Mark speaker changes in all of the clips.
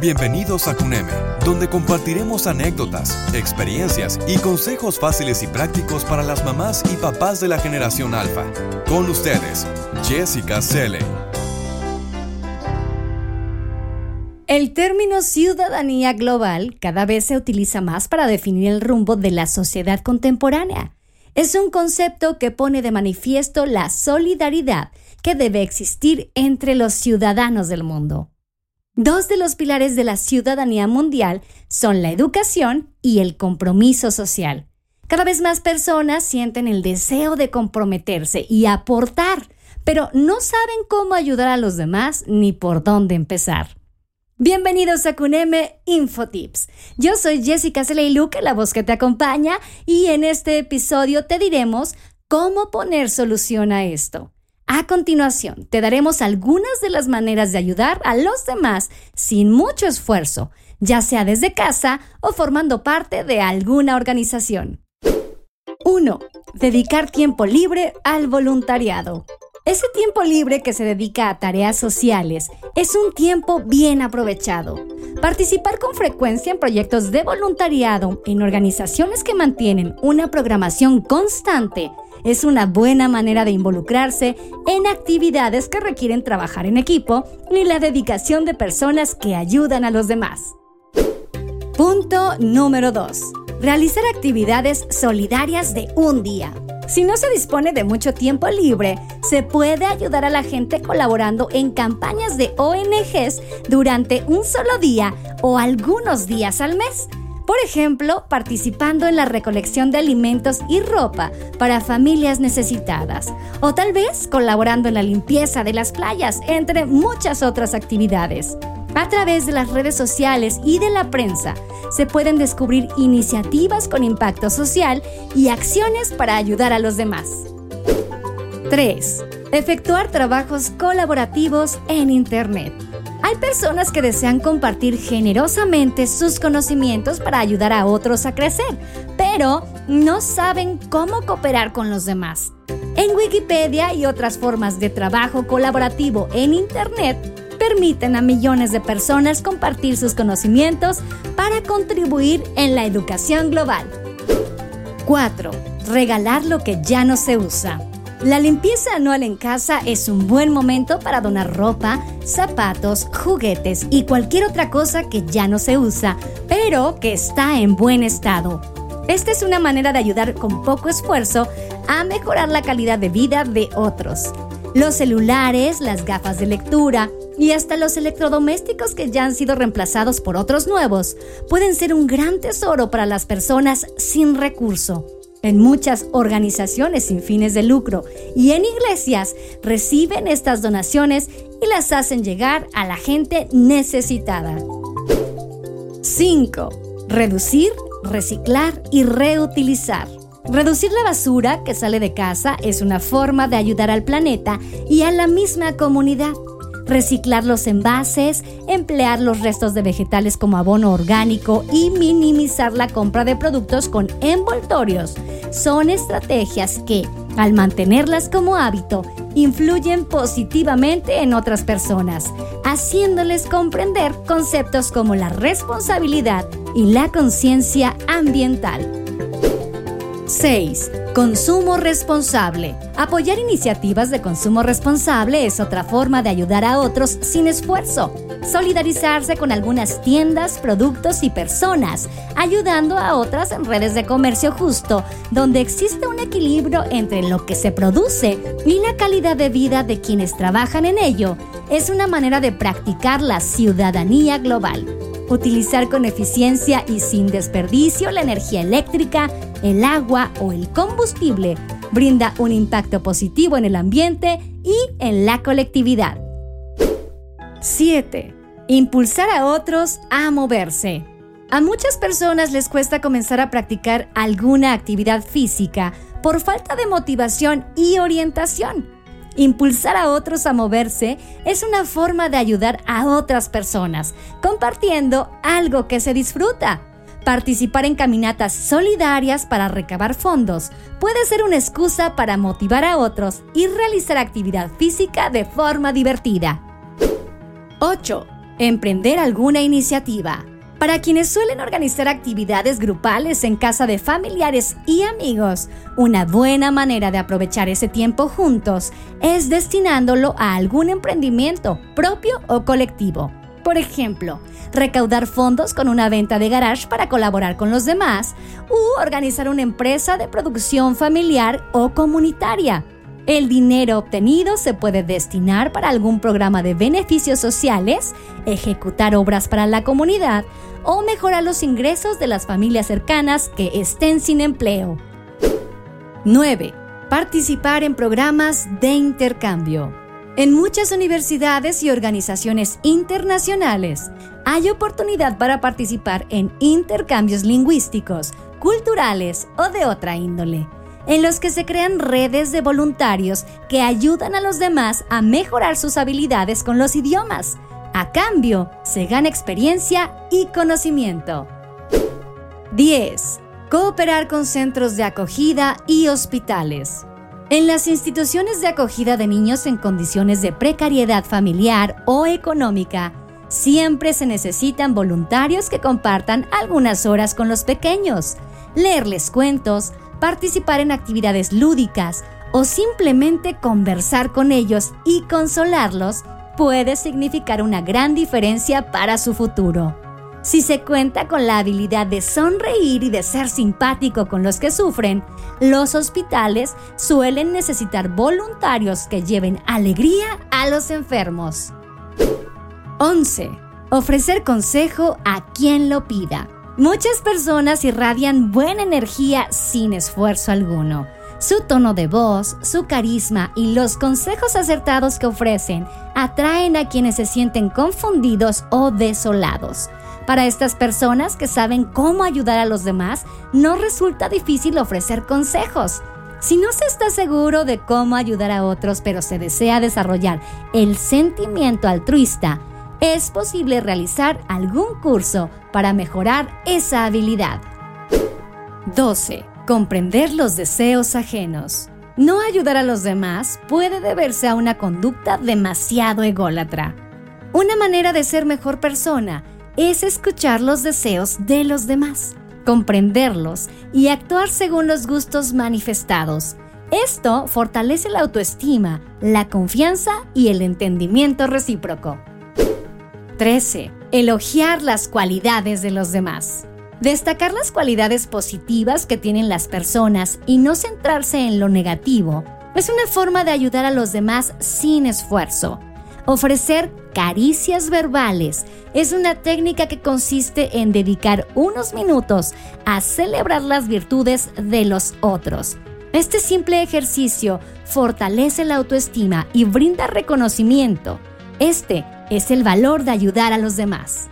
Speaker 1: Bienvenidos a CUNEME, donde compartiremos anécdotas, experiencias y consejos fáciles y prácticos para las mamás y papás de la generación alfa. Con ustedes, Jessica Selle.
Speaker 2: El término ciudadanía global cada vez se utiliza más para definir el rumbo de la sociedad contemporánea. Es un concepto que pone de manifiesto la solidaridad que debe existir entre los ciudadanos del mundo. Dos de los pilares de la ciudadanía mundial son la educación y el compromiso social. Cada vez más personas sienten el deseo de comprometerse y aportar, pero no saben cómo ayudar a los demás ni por dónde empezar. Bienvenidos a CUNEME Infotips. Yo soy Jessica Celeiluque, la voz que te acompaña, y en este episodio te diremos cómo poner solución a esto. A continuación, te daremos algunas de las maneras de ayudar a los demás sin mucho esfuerzo, ya sea desde casa o formando parte de alguna organización. 1. Dedicar tiempo libre al voluntariado. Ese tiempo libre que se dedica a tareas sociales es un tiempo bien aprovechado. Participar con frecuencia en proyectos de voluntariado en organizaciones que mantienen una programación constante es una buena manera de involucrarse en actividades que requieren trabajar en equipo y la dedicación de personas que ayudan a los demás. Punto número 2. Realizar actividades solidarias de un día. Si no se dispone de mucho tiempo libre, se puede ayudar a la gente colaborando en campañas de ONGs durante un solo día o algunos días al mes por ejemplo, participando en la recolección de alimentos y ropa para familias necesitadas, o tal vez colaborando en la limpieza de las playas, entre muchas otras actividades. A través de las redes sociales y de la prensa se pueden descubrir iniciativas con impacto social y acciones para ayudar a los demás. 3. Efectuar trabajos colaborativos en Internet. Hay personas que desean compartir generosamente sus conocimientos para ayudar a otros a crecer, pero no saben cómo cooperar con los demás. En Wikipedia y otras formas de trabajo colaborativo en Internet permiten a millones de personas compartir sus conocimientos para contribuir en la educación global. 4. Regalar lo que ya no se usa. La limpieza anual en casa es un buen momento para donar ropa, zapatos, juguetes y cualquier otra cosa que ya no se usa, pero que está en buen estado. Esta es una manera de ayudar con poco esfuerzo a mejorar la calidad de vida de otros. Los celulares, las gafas de lectura y hasta los electrodomésticos que ya han sido reemplazados por otros nuevos pueden ser un gran tesoro para las personas sin recurso. En muchas organizaciones sin fines de lucro y en iglesias reciben estas donaciones y las hacen llegar a la gente necesitada. 5. Reducir, reciclar y reutilizar. Reducir la basura que sale de casa es una forma de ayudar al planeta y a la misma comunidad reciclar los envases, emplear los restos de vegetales como abono orgánico y minimizar la compra de productos con envoltorios. Son estrategias que, al mantenerlas como hábito, influyen positivamente en otras personas, haciéndoles comprender conceptos como la responsabilidad y la conciencia ambiental. 6. Consumo responsable. Apoyar iniciativas de consumo responsable es otra forma de ayudar a otros sin esfuerzo. Solidarizarse con algunas tiendas, productos y personas, ayudando a otras en redes de comercio justo, donde existe un equilibrio entre lo que se produce y la calidad de vida de quienes trabajan en ello, es una manera de practicar la ciudadanía global. Utilizar con eficiencia y sin desperdicio la energía eléctrica, el agua o el combustible brinda un impacto positivo en el ambiente y en la colectividad. 7. Impulsar a otros a moverse. A muchas personas les cuesta comenzar a practicar alguna actividad física por falta de motivación y orientación. Impulsar a otros a moverse es una forma de ayudar a otras personas, compartiendo algo que se disfruta. Participar en caminatas solidarias para recabar fondos puede ser una excusa para motivar a otros y realizar actividad física de forma divertida. 8. Emprender alguna iniciativa. Para quienes suelen organizar actividades grupales en casa de familiares y amigos, una buena manera de aprovechar ese tiempo juntos es destinándolo a algún emprendimiento propio o colectivo. Por ejemplo, recaudar fondos con una venta de garage para colaborar con los demás u organizar una empresa de producción familiar o comunitaria. El dinero obtenido se puede destinar para algún programa de beneficios sociales, ejecutar obras para la comunidad o mejorar los ingresos de las familias cercanas que estén sin empleo. 9. Participar en programas de intercambio. En muchas universidades y organizaciones internacionales hay oportunidad para participar en intercambios lingüísticos, culturales o de otra índole en los que se crean redes de voluntarios que ayudan a los demás a mejorar sus habilidades con los idiomas. A cambio, se gana experiencia y conocimiento. 10. Cooperar con centros de acogida y hospitales. En las instituciones de acogida de niños en condiciones de precariedad familiar o económica, siempre se necesitan voluntarios que compartan algunas horas con los pequeños, leerles cuentos, participar en actividades lúdicas o simplemente conversar con ellos y consolarlos puede significar una gran diferencia para su futuro. Si se cuenta con la habilidad de sonreír y de ser simpático con los que sufren, los hospitales suelen necesitar voluntarios que lleven alegría a los enfermos. 11. Ofrecer consejo a quien lo pida. Muchas personas irradian buena energía sin esfuerzo alguno. Su tono de voz, su carisma y los consejos acertados que ofrecen atraen a quienes se sienten confundidos o desolados. Para estas personas que saben cómo ayudar a los demás, no resulta difícil ofrecer consejos. Si no se está seguro de cómo ayudar a otros, pero se desea desarrollar el sentimiento altruista, es posible realizar algún curso para mejorar esa habilidad. 12. Comprender los deseos ajenos. No ayudar a los demás puede deberse a una conducta demasiado ególatra. Una manera de ser mejor persona es escuchar los deseos de los demás, comprenderlos y actuar según los gustos manifestados. Esto fortalece la autoestima, la confianza y el entendimiento recíproco. 13. Elogiar las cualidades de los demás. Destacar las cualidades positivas que tienen las personas y no centrarse en lo negativo es una forma de ayudar a los demás sin esfuerzo. Ofrecer caricias verbales es una técnica que consiste en dedicar unos minutos a celebrar las virtudes de los otros. Este simple ejercicio fortalece la autoestima y brinda reconocimiento. Este es el valor de ayudar a los demás.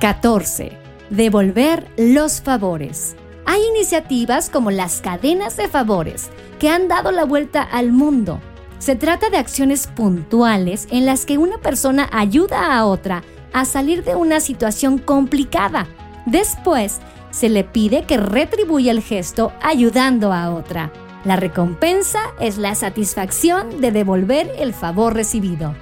Speaker 2: 14. Devolver los favores. Hay iniciativas como las cadenas de favores que han dado la vuelta al mundo. Se trata de acciones puntuales en las que una persona ayuda a otra a salir de una situación complicada. Después, se le pide que retribuya el gesto ayudando a otra. La recompensa es la satisfacción de devolver el favor recibido.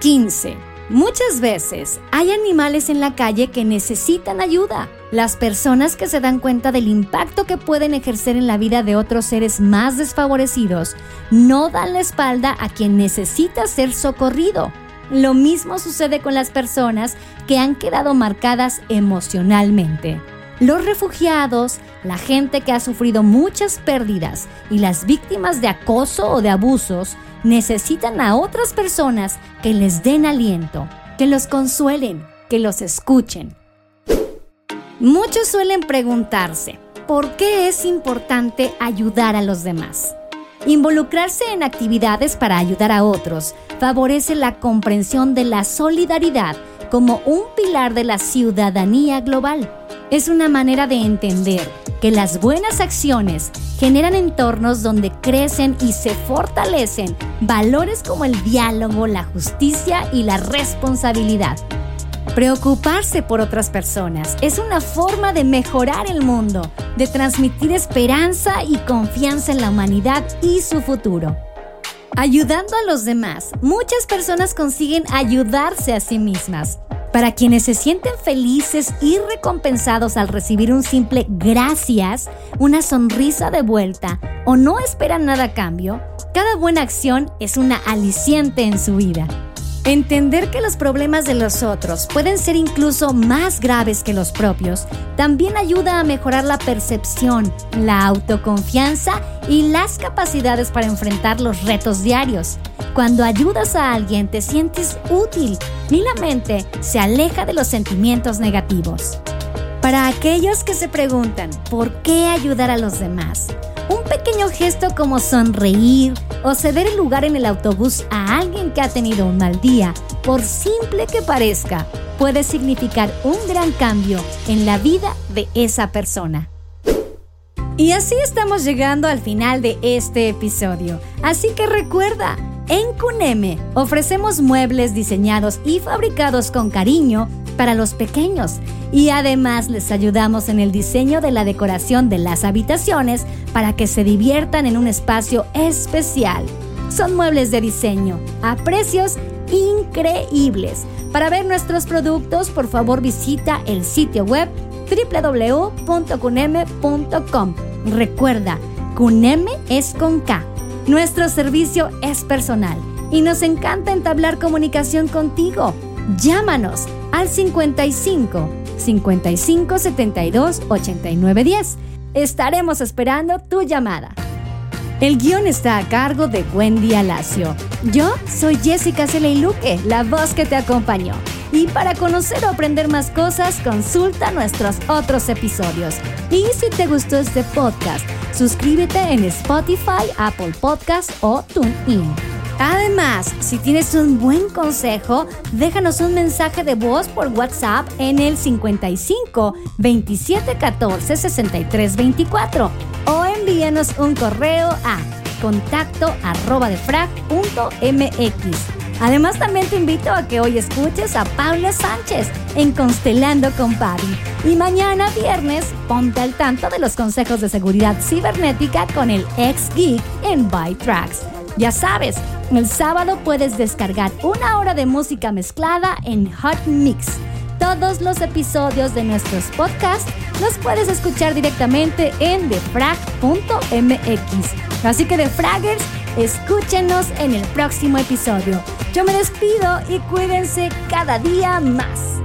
Speaker 2: 15. Muchas veces hay animales en la calle que necesitan ayuda. Las personas que se dan cuenta del impacto que pueden ejercer en la vida de otros seres más desfavorecidos no dan la espalda a quien necesita ser socorrido. Lo mismo sucede con las personas que han quedado marcadas emocionalmente. Los refugiados, la gente que ha sufrido muchas pérdidas y las víctimas de acoso o de abusos necesitan a otras personas que les den aliento, que los consuelen, que los escuchen. Muchos suelen preguntarse, ¿por qué es importante ayudar a los demás? Involucrarse en actividades para ayudar a otros favorece la comprensión de la solidaridad como un pilar de la ciudadanía global. Es una manera de entender que las buenas acciones generan entornos donde crecen y se fortalecen valores como el diálogo, la justicia y la responsabilidad. Preocuparse por otras personas es una forma de mejorar el mundo, de transmitir esperanza y confianza en la humanidad y su futuro. Ayudando a los demás, muchas personas consiguen ayudarse a sí mismas. Para quienes se sienten felices y recompensados al recibir un simple gracias, una sonrisa de vuelta o no esperan nada a cambio, cada buena acción es una aliciente en su vida. Entender que los problemas de los otros pueden ser incluso más graves que los propios también ayuda a mejorar la percepción, la autoconfianza y las capacidades para enfrentar los retos diarios. Cuando ayudas a alguien te sientes útil y la mente se aleja de los sentimientos negativos. Para aquellos que se preguntan por qué ayudar a los demás, pequeño gesto como sonreír o ceder el lugar en el autobús a alguien que ha tenido un mal día, por simple que parezca, puede significar un gran cambio en la vida de esa persona. Y así estamos llegando al final de este episodio. Así que recuerda, en Cuneme ofrecemos muebles diseñados y fabricados con cariño para los pequeños y además les ayudamos en el diseño de la decoración de las habitaciones para que se diviertan en un espacio especial. Son muebles de diseño a precios increíbles. Para ver nuestros productos, por favor visita el sitio web www.cuneme.com. Recuerda, Cuneme es con K. Nuestro servicio es personal y nos encanta entablar comunicación contigo. Llámanos al 55 55 72 89 10. Estaremos esperando tu llamada. El guion está a cargo de Wendy Alacio. Yo soy Jessica Luque, la voz que te acompañó. Y para conocer o aprender más cosas, consulta nuestros otros episodios. Y si te gustó este podcast, suscríbete en Spotify, Apple Podcast o TuneIn. Además, si tienes un buen consejo, déjanos un mensaje de voz por WhatsApp en el 55 27 14 63 24 o envíenos un correo a contacto arroba Además, también te invito a que hoy escuches a Paula Sánchez en Constelando con Pavi. Y mañana viernes, ponte al tanto de los consejos de seguridad cibernética con el ex geek en ByTracks. Ya sabes, el sábado puedes descargar una hora de música mezclada en Hot Mix. Todos los episodios de nuestros podcasts los puedes escuchar directamente en defrag.mx. Así que Defraggers, escúchenos en el próximo episodio. Yo me despido y cuídense cada día más.